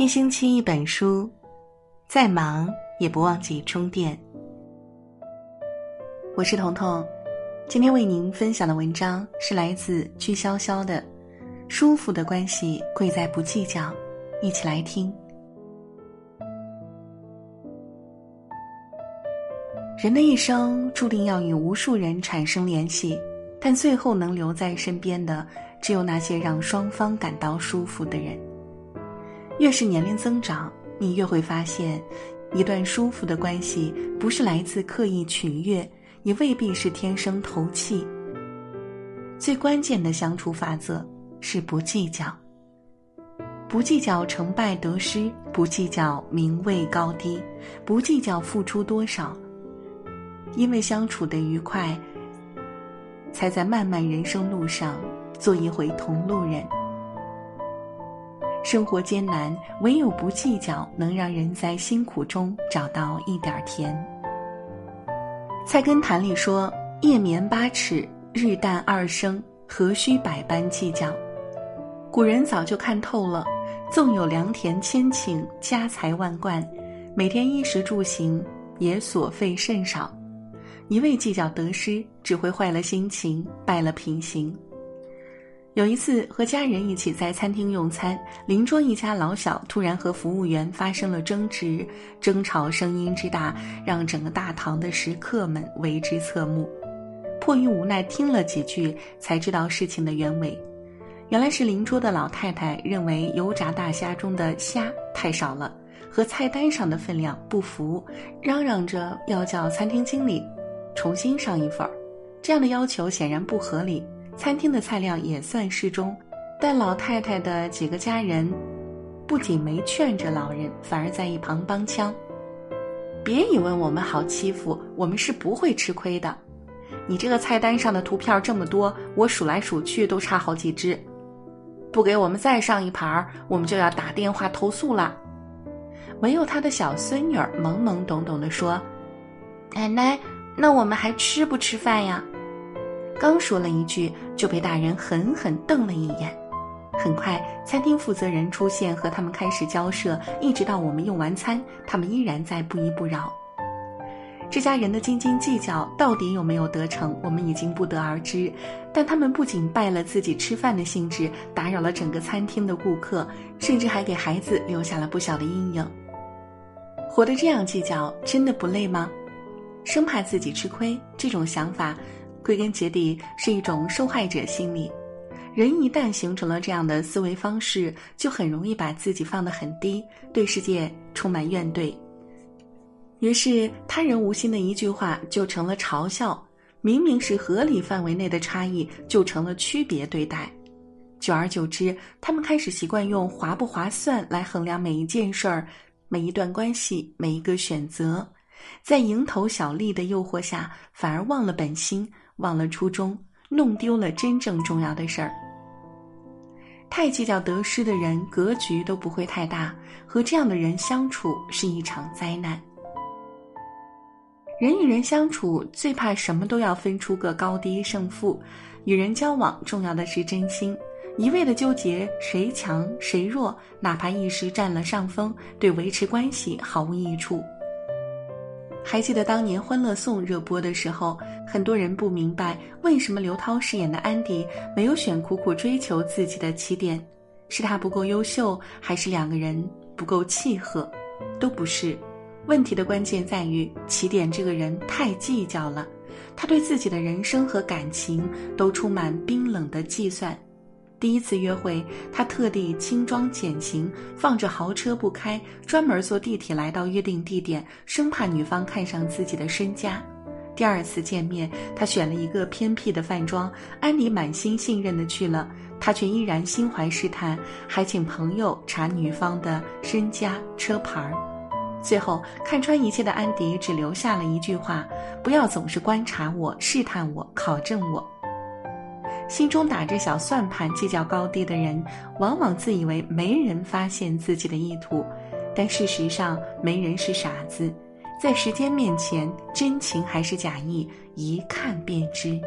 一星期一本书，再忙也不忘记充电。我是彤彤，今天为您分享的文章是来自居潇潇的《舒服的关系贵在不计较》，一起来听。人的一生注定要与无数人产生联系，但最后能留在身边的，只有那些让双方感到舒服的人。越是年龄增长，你越会发现，一段舒服的关系不是来自刻意取悦，也未必是天生投契。最关键的相处法则是不计较，不计较成败得失，不计较名位高低，不计较付出多少。因为相处的愉快，才在漫漫人生路上做一回同路人。生活艰难，唯有不计较，能让人在辛苦中找到一点甜。《菜根谭》里说：“夜眠八尺，日啖二升，何须百般计较？”古人早就看透了，纵有良田千顷，家财万贯，每天衣食住行也所费甚少，一味计较得失，只会坏了心情，败了品行。有一次和家人一起在餐厅用餐，邻桌一家老小突然和服务员发生了争执，争吵声音之大，让整个大堂的食客们为之侧目。迫于无奈，听了几句才知道事情的原委。原来是邻桌的老太太认为油炸大虾中的虾太少了，和菜单上的分量不符，嚷嚷着要叫餐厅经理重新上一份儿。这样的要求显然不合理。餐厅的菜量也算适中，但老太太的几个家人不仅没劝着老人，反而在一旁帮腔：“别以为我们好欺负，我们是不会吃亏的。你这个菜单上的图片这么多，我数来数去都差好几只，不给我们再上一盘，我们就要打电话投诉了。”唯有他的小孙女儿懵懵懂懂地说：“奶奶，那我们还吃不吃饭呀？”刚说了一句，就被大人狠狠瞪了一眼。很快，餐厅负责人出现，和他们开始交涉，一直到我们用完餐，他们依然在不依不饶。这家人的斤斤计较到底有没有得逞，我们已经不得而知。但他们不仅败了自己吃饭的兴致，打扰了整个餐厅的顾客，甚至还给孩子留下了不小的阴影。活得这样计较，真的不累吗？生怕自己吃亏，这种想法。归根结底是一种受害者心理，人一旦形成了这样的思维方式，就很容易把自己放得很低，对世界充满怨怼。于是他人无心的一句话就成了嘲笑，明明是合理范围内的差异，就成了区别对待。久而久之，他们开始习惯用划不划算来衡量每一件事儿、每一段关系、每一个选择，在蝇头小利的诱惑下，反而忘了本心。忘了初衷，弄丢了真正重要的事儿。太计较得失的人，格局都不会太大。和这样的人相处是一场灾难。人与人相处，最怕什么都要分出个高低胜负。与人交往，重要的是真心。一味的纠结谁强谁弱，哪怕一时占了上风，对维持关系毫无益处。还记得当年《欢乐颂》热播的时候，很多人不明白为什么刘涛饰演的安迪没有选苦苦追求自己的起点，是他不够优秀，还是两个人不够契合？都不是，问题的关键在于起点这个人太计较了，他对自己的人生和感情都充满冰冷的计算。第一次约会，他特地轻装简行，放着豪车不开，专门坐地铁来到约定地点，生怕女方看上自己的身家。第二次见面，他选了一个偏僻的饭庄，安迪满心信任的去了，他却依然心怀试探，还请朋友查女方的身家车牌儿。最后看穿一切的安迪只留下了一句话：“不要总是观察我、试探我、考证我。”心中打着小算盘、计较高低的人，往往自以为没人发现自己的意图，但事实上，没人是傻子，在时间面前，真情还是假意，一看便知。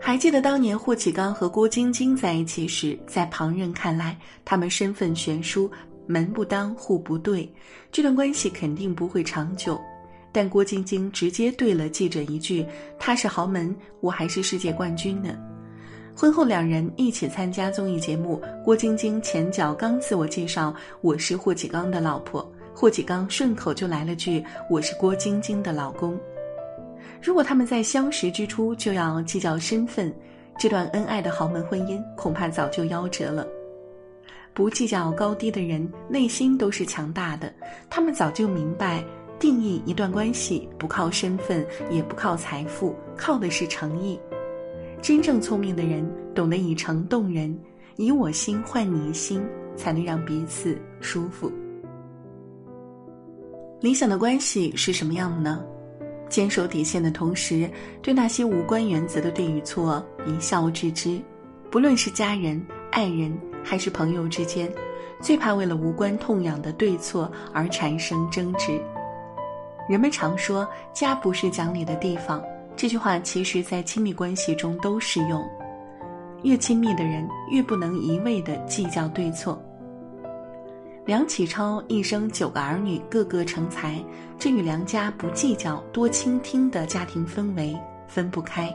还记得当年霍启刚和郭晶晶在一起时，在旁人看来，他们身份悬殊，门不当户不对，这段关系肯定不会长久。但郭晶晶直接对了记者一句：“他是豪门，我还是世界冠军呢。”婚后两人一起参加综艺节目，郭晶晶前脚刚自我介绍：“我是霍启刚的老婆。”霍启刚顺口就来了句：“我是郭晶晶的老公。”如果他们在相识之初就要计较身份，这段恩爱的豪门婚姻恐怕早就夭折了。不计较高低的人，内心都是强大的。他们早就明白。定义一段关系不靠身份，也不靠财富，靠的是诚意。真正聪明的人懂得以诚动人，以我心换你心，才能让彼此舒服。理想的关系是什么样的呢？坚守底线的同时，对那些无关原则的对与错一笑置之。不论是家人、爱人还是朋友之间，最怕为了无关痛痒的对错而产生争执。人们常说“家不是讲理的地方”，这句话其实在亲密关系中都适用。越亲密的人，越不能一味的计较对错。梁启超一生九个儿女，个个成才，这与梁家不计较、多倾听的家庭氛围分不开。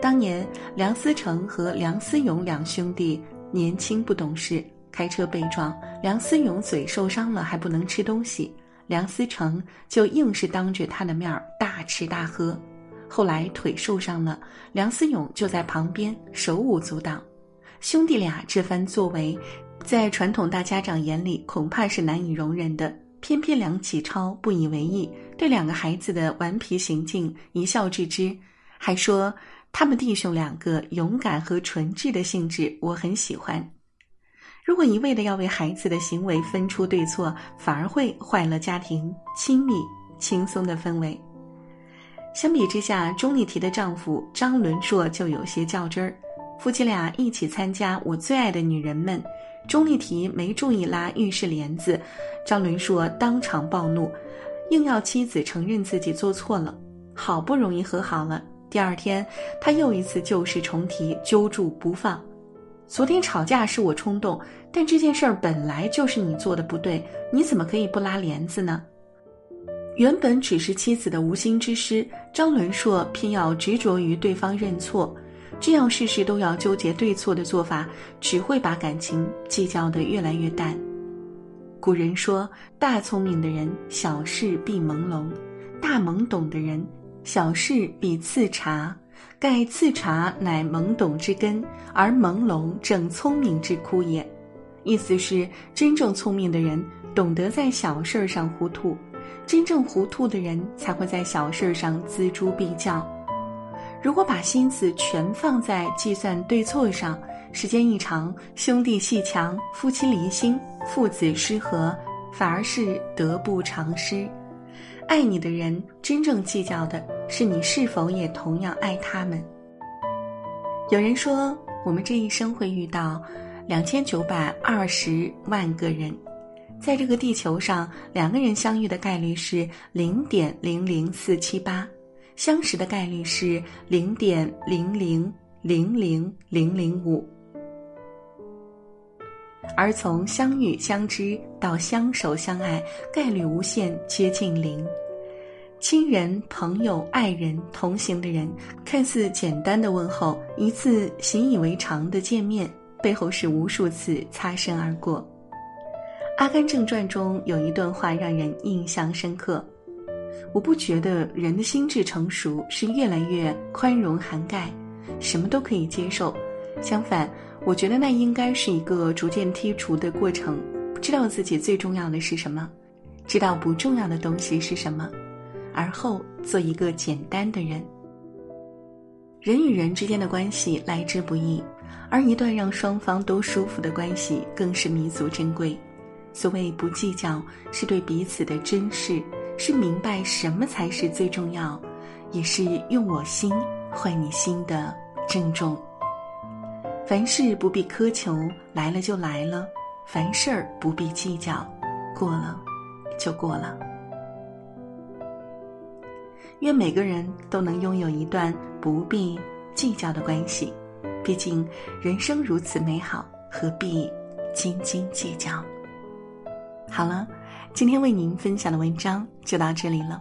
当年，梁思成和梁思永两兄弟年轻不懂事，开车被撞，梁思永嘴受伤了，还不能吃东西。梁思成就硬是当着他的面大吃大喝，后来腿受伤了，梁思永就在旁边手舞足蹈。兄弟俩这番作为，在传统大家长眼里恐怕是难以容忍的。偏偏梁启超不以为意，对两个孩子的顽皮行径一笑置之，还说他们弟兄两个勇敢和纯质的性质我很喜欢。如果一味的要为孩子的行为分出对错，反而会坏了家庭亲密轻松的氛围。相比之下，钟丽缇的丈夫张伦硕就有些较真儿。夫妻俩一起参加《我最爱的女人们》，钟丽缇没注意拉浴室帘子，张伦硕当场暴怒，硬要妻子承认自己做错了。好不容易和好了，第二天他又一次旧事重提，揪住不放。昨天吵架是我冲动，但这件事儿本来就是你做的不对，你怎么可以不拉帘子呢？原本只是妻子的无心之失，张伦硕偏要执着于对方认错，这样事事都要纠结对错的做法，只会把感情计较得越来越淡。古人说：“大聪明的人，小事必朦胧；大懵懂的人，小事必自察。”盖自察乃懵懂之根，而朦胧正聪明之枯也。意思是，真正聪明的人懂得在小事儿上糊涂，真正糊涂的人才会在小事上锱铢必较。如果把心思全放在计算对错上，时间一长，兄弟戏强，夫妻离心，父子失和，反而是得不偿失。爱你的人，真正计较的是你是否也同样爱他们。有人说，我们这一生会遇到两千九百二十万个人，在这个地球上，两个人相遇的概率是零点零零四七八，相识的概率是零点零零零零零零五。而从相遇相知到相守相爱，概率无限接近零。亲人、朋友、爱人、同行的人，看似简单的问候，一次习以为常的见面，背后是无数次擦身而过。《阿甘正传》中有一段话让人印象深刻：我不觉得人的心智成熟是越来越宽容涵盖，什么都可以接受。相反。我觉得那应该是一个逐渐剔除的过程，知道自己最重要的是什么，知道不重要的东西是什么，而后做一个简单的人。人与人之间的关系来之不易，而一段让双方都舒服的关系更是弥足珍贵。所谓不计较，是对彼此的珍视，是明白什么才是最重要，也是用我心换你心的郑重。凡事不必苛求，来了就来了；凡事儿不必计较，过了就过了。愿每个人都能拥有一段不必计较的关系，毕竟人生如此美好，何必斤斤计较？好了，今天为您分享的文章就到这里了。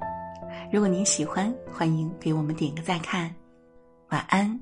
如果您喜欢，欢迎给我们点个再看。晚安。